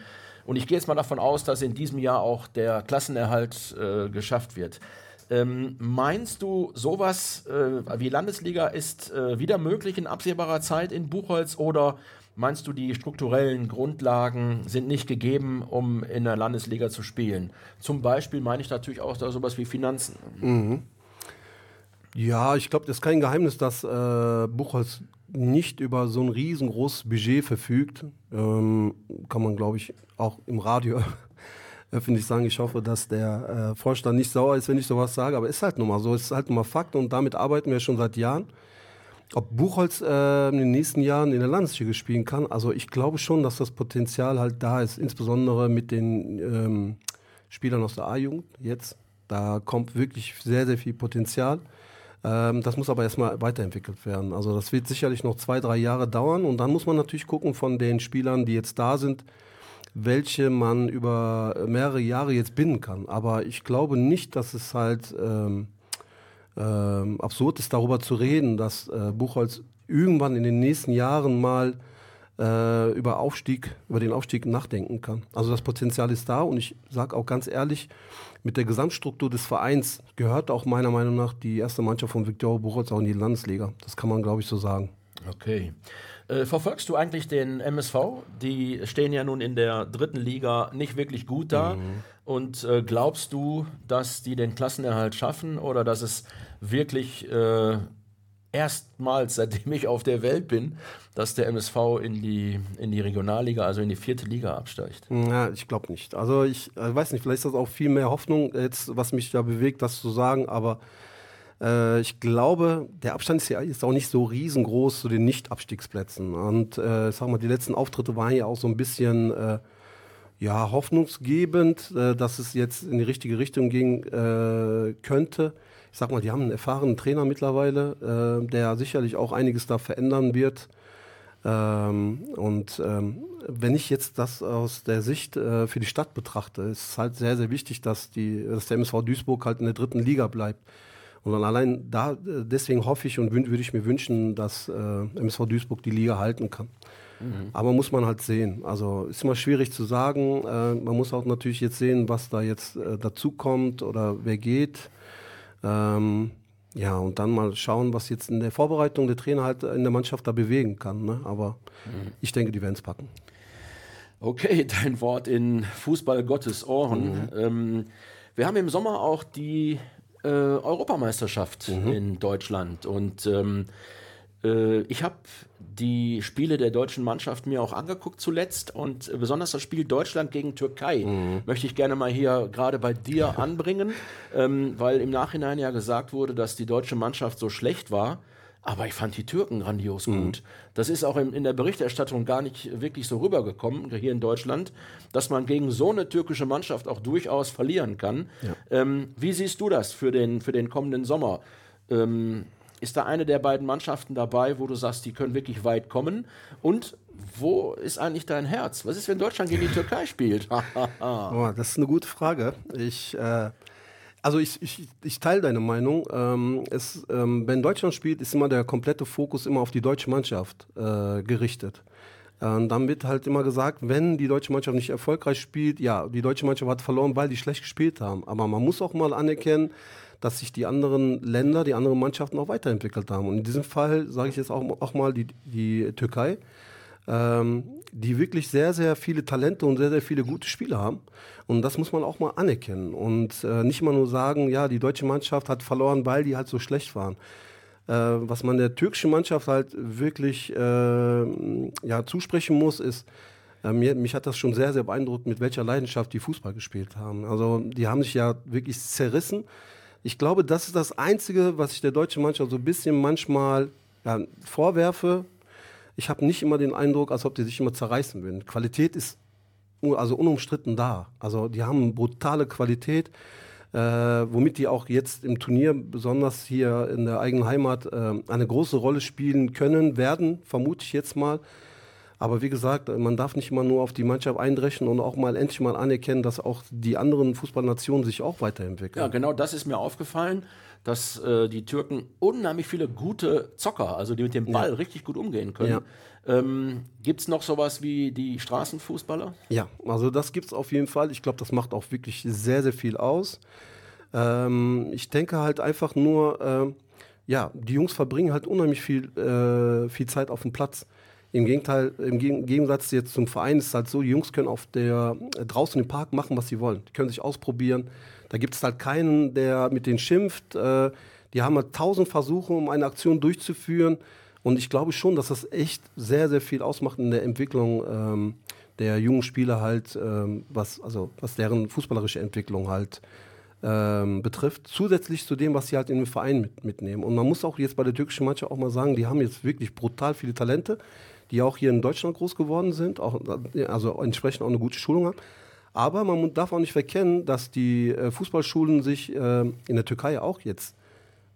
und ich gehe jetzt mal davon aus, dass in diesem Jahr auch der Klassenerhalt äh, geschafft wird. Ähm, meinst du, sowas äh, wie Landesliga ist äh, wieder möglich in absehbarer Zeit in Buchholz oder meinst du, die strukturellen Grundlagen sind nicht gegeben, um in der Landesliga zu spielen? Zum Beispiel meine ich natürlich auch da sowas wie Finanzen. Ja, ich glaube, das ist kein Geheimnis, dass äh, Buchholz nicht über so ein riesengroßes Budget verfügt. Ähm, kann man, glaube ich, auch im Radio öffentlich sagen. Ich hoffe, dass der äh, Vorstand nicht sauer ist, wenn ich sowas sage. Aber ist halt nun mal so. Ist halt nun mal Fakt und damit arbeiten wir schon seit Jahren. Ob Buchholz äh, in den nächsten Jahren in der Landesliga spielen kann, also ich glaube schon, dass das Potenzial halt da ist, insbesondere mit den ähm, Spielern aus der A-Jugend jetzt. Da kommt wirklich sehr, sehr viel Potenzial. Ähm, das muss aber erstmal weiterentwickelt werden. Also das wird sicherlich noch zwei, drei Jahre dauern und dann muss man natürlich gucken von den Spielern, die jetzt da sind, welche man über mehrere Jahre jetzt binden kann. Aber ich glaube nicht, dass es halt ähm, ähm, absurd ist, darüber zu reden, dass äh, Buchholz irgendwann in den nächsten Jahren mal äh, über Aufstieg, über den Aufstieg nachdenken kann. Also das Potenzial ist da und ich sage auch ganz ehrlich, mit der Gesamtstruktur des Vereins gehört auch meiner Meinung nach die erste Mannschaft von Viktoria Buchholz auch in die Landesliga. Das kann man, glaube ich, so sagen. Okay. Äh, verfolgst du eigentlich den MSV? Die stehen ja nun in der dritten Liga nicht wirklich gut da. Und äh, glaubst du, dass die den Klassenerhalt schaffen oder dass es wirklich äh, erstmals, seitdem ich auf der Welt bin, dass der MSV in die, in die Regionalliga, also in die vierte Liga absteigt? Ja, ich glaube nicht. Also ich äh, weiß nicht, vielleicht ist das auch viel mehr Hoffnung, jetzt, was mich da bewegt, das zu sagen, aber äh, ich glaube, der Abstand ist ja ist auch nicht so riesengroß zu den Nicht-Abstiegsplätzen. Und äh, sag mal, die letzten Auftritte waren ja auch so ein bisschen äh, ja, hoffnungsgebend, äh, dass es jetzt in die richtige Richtung gehen äh, könnte. Ich sag mal, die haben einen erfahrenen Trainer mittlerweile, äh, der sicherlich auch einiges da verändern wird. Ähm, und ähm, wenn ich jetzt das aus der Sicht äh, für die Stadt betrachte, ist es halt sehr, sehr wichtig, dass, die, dass der MSV Duisburg halt in der dritten Liga bleibt. Und dann allein da, deswegen hoffe ich und würde ich mir wünschen, dass äh, MSV Duisburg die Liga halten kann. Aber muss man halt sehen. Also ist immer schwierig zu sagen. Äh, man muss auch natürlich jetzt sehen, was da jetzt äh, dazu kommt oder wer geht. Ähm, ja, und dann mal schauen, was jetzt in der Vorbereitung der Trainer halt in der Mannschaft da bewegen kann. Ne? Aber ich denke, die werden es packen. Okay, dein Wort in Fußball Gottes Ohren. Ähm, wir haben im Sommer auch die äh, Europameisterschaft in Deutschland. Und ähm, äh, ich habe die Spiele der deutschen Mannschaft mir auch angeguckt zuletzt. Und besonders das Spiel Deutschland gegen Türkei möchte ich gerne mal hier gerade bei dir anbringen, ähm, weil im Nachhinein ja gesagt wurde, dass die deutsche Mannschaft so schlecht war. Aber ich fand die Türken grandios gut. Das ist auch in, in der Berichterstattung gar nicht wirklich so rübergekommen, hier in Deutschland, dass man gegen so eine türkische Mannschaft auch durchaus verlieren kann. Ähm, wie siehst du das für den, für den kommenden Sommer? Ähm, ist da eine der beiden Mannschaften dabei, wo du sagst, die können wirklich weit kommen? Und wo ist eigentlich dein Herz? Was ist, wenn Deutschland gegen die Türkei spielt? Oh, das ist eine gute Frage. Ich, äh, also ich, ich, ich teile deine Meinung. Ähm, es, ähm, wenn Deutschland spielt, ist immer der komplette Fokus immer auf die deutsche Mannschaft äh, gerichtet. Und dann wird halt immer gesagt, wenn die deutsche Mannschaft nicht erfolgreich spielt, ja, die deutsche Mannschaft hat verloren, weil die schlecht gespielt haben. Aber man muss auch mal anerkennen, dass sich die anderen Länder, die anderen Mannschaften auch weiterentwickelt haben. Und in diesem Fall sage ich jetzt auch, auch mal die, die Türkei, ähm, die wirklich sehr, sehr viele Talente und sehr, sehr viele gute Spieler haben. Und das muss man auch mal anerkennen. Und äh, nicht immer nur sagen, ja, die deutsche Mannschaft hat verloren, weil die halt so schlecht waren. Äh, was man der türkischen Mannschaft halt wirklich äh, ja, zusprechen muss, ist, äh, mir, mich hat das schon sehr, sehr beeindruckt, mit welcher Leidenschaft die Fußball gespielt haben. Also die haben sich ja wirklich zerrissen. Ich glaube, das ist das Einzige, was ich der deutschen Mannschaft so ein bisschen manchmal ja, vorwerfe. Ich habe nicht immer den Eindruck, als ob die sich immer zerreißen würden. Qualität ist also unumstritten da. Also die haben brutale Qualität. äh, womit die auch jetzt im Turnier, besonders hier in der eigenen Heimat, äh, eine große Rolle spielen können, werden, vermute ich jetzt mal. Aber wie gesagt, man darf nicht immer nur auf die Mannschaft eindreschen und auch mal endlich mal anerkennen, dass auch die anderen Fußballnationen sich auch weiterentwickeln. Ja, genau das ist mir aufgefallen, dass äh, die Türken unheimlich viele gute Zocker, also die mit dem Ball richtig gut umgehen können. Ja. Ähm, Gibt es noch sowas wie die Straßenfußballer? Ja, also das gibt es auf jeden Fall. Ich glaube, das macht auch wirklich sehr, sehr viel aus. Ähm, ich denke halt einfach nur, ähm, ja, die Jungs verbringen halt unheimlich viel, äh, viel Zeit auf dem Platz. Im Gegenteil, im Geg- Gegensatz jetzt zum Verein ist es halt so, die Jungs können auf der, äh, draußen im Park machen, was sie wollen. Die können sich ausprobieren. Da gibt es halt keinen, der mit denen schimpft. Äh, die haben halt tausend Versuche, um eine Aktion durchzuführen. Und ich glaube schon, dass das echt sehr, sehr viel ausmacht in der Entwicklung ähm, der jungen Spieler halt, ähm, was, also, was deren fußballerische Entwicklung halt ähm, betrifft, zusätzlich zu dem, was sie halt in den Verein mit, mitnehmen. Und man muss auch jetzt bei der türkischen Mannschaft auch mal sagen, die haben jetzt wirklich brutal viele Talente, die auch hier in Deutschland groß geworden sind, auch, also entsprechend auch eine gute Schulung haben. Aber man darf auch nicht verkennen, dass die äh, Fußballschulen sich äh, in der Türkei auch jetzt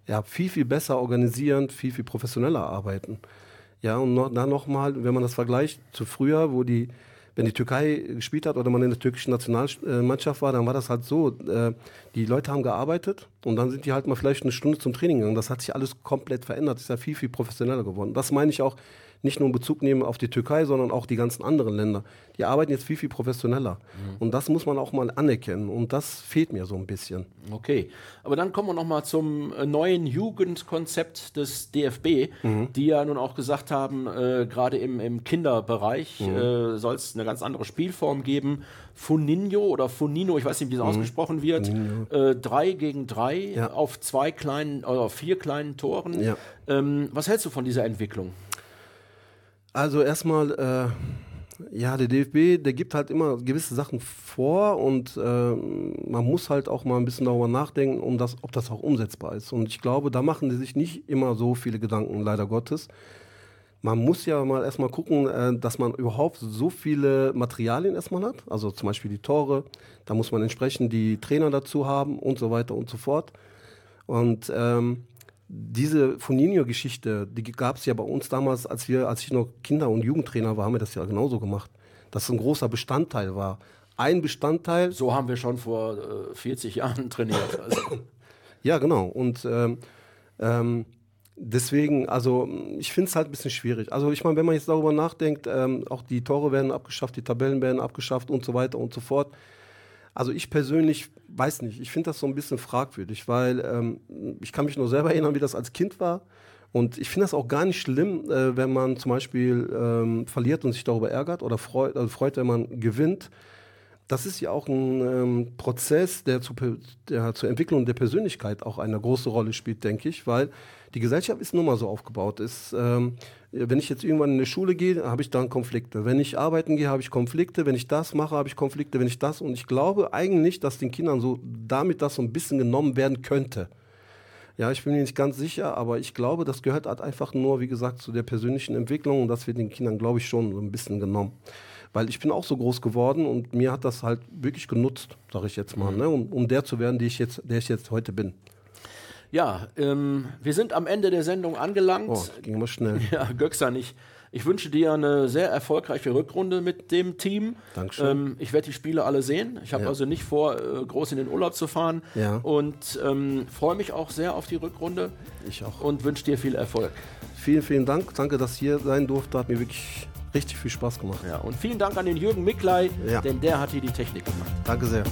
ja, viel, viel besser organisieren, viel, viel professioneller arbeiten. Ja, und noch, dann nochmal, wenn man das vergleicht zu früher, wo die, wenn die Türkei gespielt hat oder man in der türkischen Nationalmannschaft war, dann war das halt so, äh, die Leute haben gearbeitet und dann sind die halt mal vielleicht eine Stunde zum Training gegangen. Das hat sich alles komplett verändert, ist ja viel, viel professioneller geworden. Das meine ich auch nicht nur in Bezug nehmen auf die Türkei, sondern auch die ganzen anderen Länder. Die arbeiten jetzt viel, viel professioneller. Und das muss man auch mal anerkennen. Und das fehlt mir so ein bisschen. Okay, aber dann kommen wir noch mal zum äh, neuen Jugendkonzept des DFB, die ja nun auch gesagt haben, äh, gerade im, im Kinderbereich äh, soll es eine ganz andere Spielform geben. Funinho oder Funino, ich weiß nicht, wie es ausgesprochen wird, äh, drei gegen drei Ja. auf zwei kleinen oder auf vier kleinen Toren. Ja. Ähm, was hältst du von dieser Entwicklung? Also erstmal, äh, ja, der DFB, der gibt halt immer gewisse Sachen vor und äh, man muss halt auch mal ein bisschen darüber nachdenken, um das, ob das auch umsetzbar ist. Und ich glaube, da machen die sich nicht immer so viele Gedanken, leider Gottes. Man muss ja mal erstmal gucken, äh, dass man überhaupt so viele Materialien erstmal hat. Also zum Beispiel die Tore, da muss man entsprechend die Trainer dazu haben und so weiter und so fort. Und ähm, diese Funinho-Geschichte, die gab es ja bei uns damals, als wir, als ich noch Kinder- und Jugendtrainer war, haben wir das ja genauso gemacht. Dass es ein großer Bestandteil war. Ein Bestandteil, So haben wir schon vor äh, 40 Jahren trainiert. Also, ja genau. Und ähm, ähm, deswegen, also ich finde es halt ein bisschen schwierig. Also ich meine, wenn man jetzt darüber nachdenkt, ähm, auch die Tore werden abgeschafft, die Tabellen werden abgeschafft und so weiter und so fort. Also ich persönlich weiß nicht, ich finde das so ein bisschen fragwürdig, weil ähm, ich kann mich nur selber erinnern, wie das als Kind war. Und ich finde das auch gar nicht schlimm, äh, wenn man zum Beispiel ähm, verliert und sich darüber ärgert oder freut, also freut, wenn man gewinnt. Das ist ja auch ein ähm, Prozess, der, zu, der zur Entwicklung der Persönlichkeit auch eine große Rolle spielt, denke ich, weil die Gesellschaft ist nun mal so aufgebaut. Ist, ähm, wenn ich jetzt irgendwann in die Schule gehe, habe ich dann Konflikte. Wenn ich arbeiten gehe, habe ich Konflikte. Wenn ich das mache, habe ich Konflikte. Wenn ich das und ich glaube eigentlich, dass den Kindern so damit das so ein bisschen genommen werden könnte. Ja, ich bin mir nicht ganz sicher, aber ich glaube, das gehört halt einfach nur, wie gesagt, zu der persönlichen Entwicklung und das wird den Kindern, glaube ich, schon so ein bisschen genommen. Weil ich bin auch so groß geworden und mir hat das halt wirklich genutzt, sage ich jetzt mal, ne, um, um der zu werden, die ich jetzt, der ich jetzt heute bin. ja, ähm, wir sind am Ende der Sendung angelangt. Oh, ging immer schnell. Ja, Göksan, ich, ich wünsche dir eine sehr erfolgreiche Rückrunde mit dem Team. Dankeschön. Ähm, ich werde die Spiele alle sehen. Ich habe Ja. also nicht vor, äh, groß in den Urlaub zu fahren. Ja. Und ähm, freue mich auch sehr auf die Rückrunde Ich auch. und wünsche dir viel Erfolg. Vielen, vielen Dank. Danke, dass ich hier sein durfte. Hat mir wirklich richtig viel Spaß gemacht. Ja, und vielen Dank an den Jürgen Micklei, Ja. denn der hat hier die Technik gemacht. Danke sehr.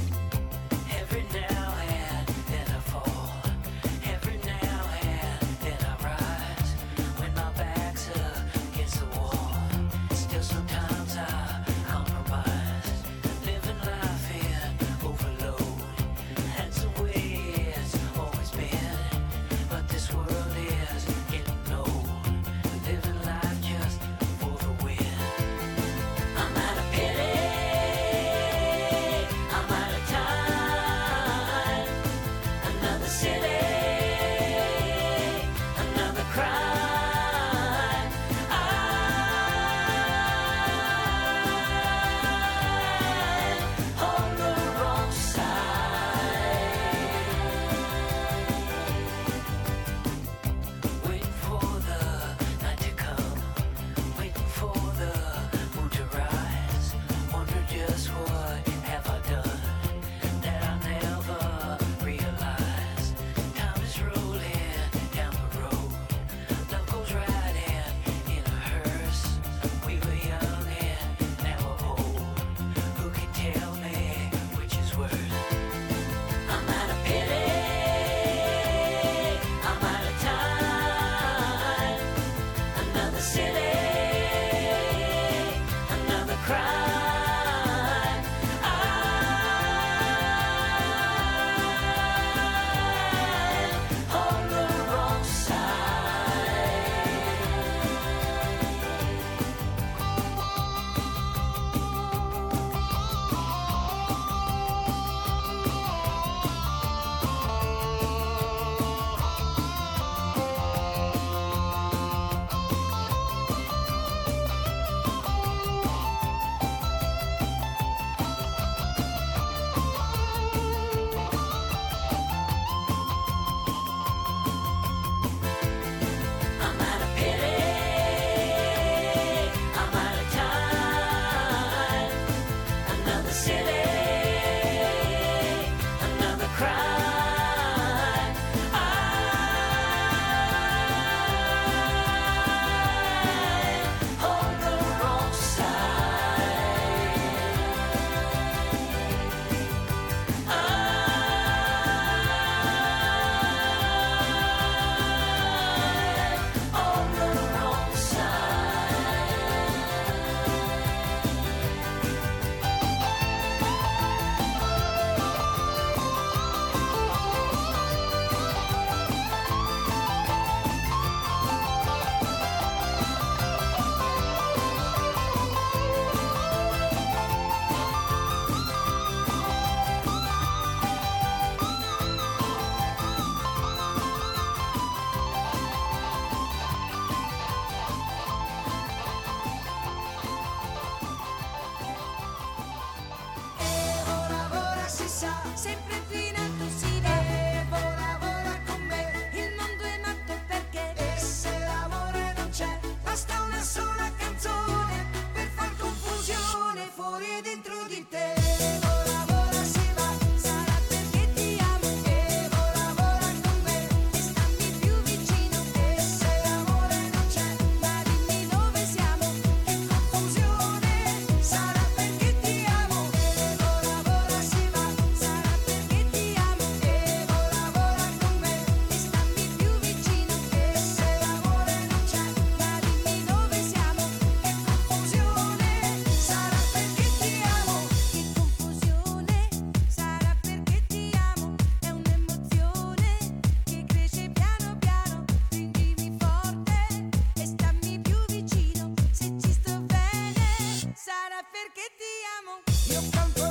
you come?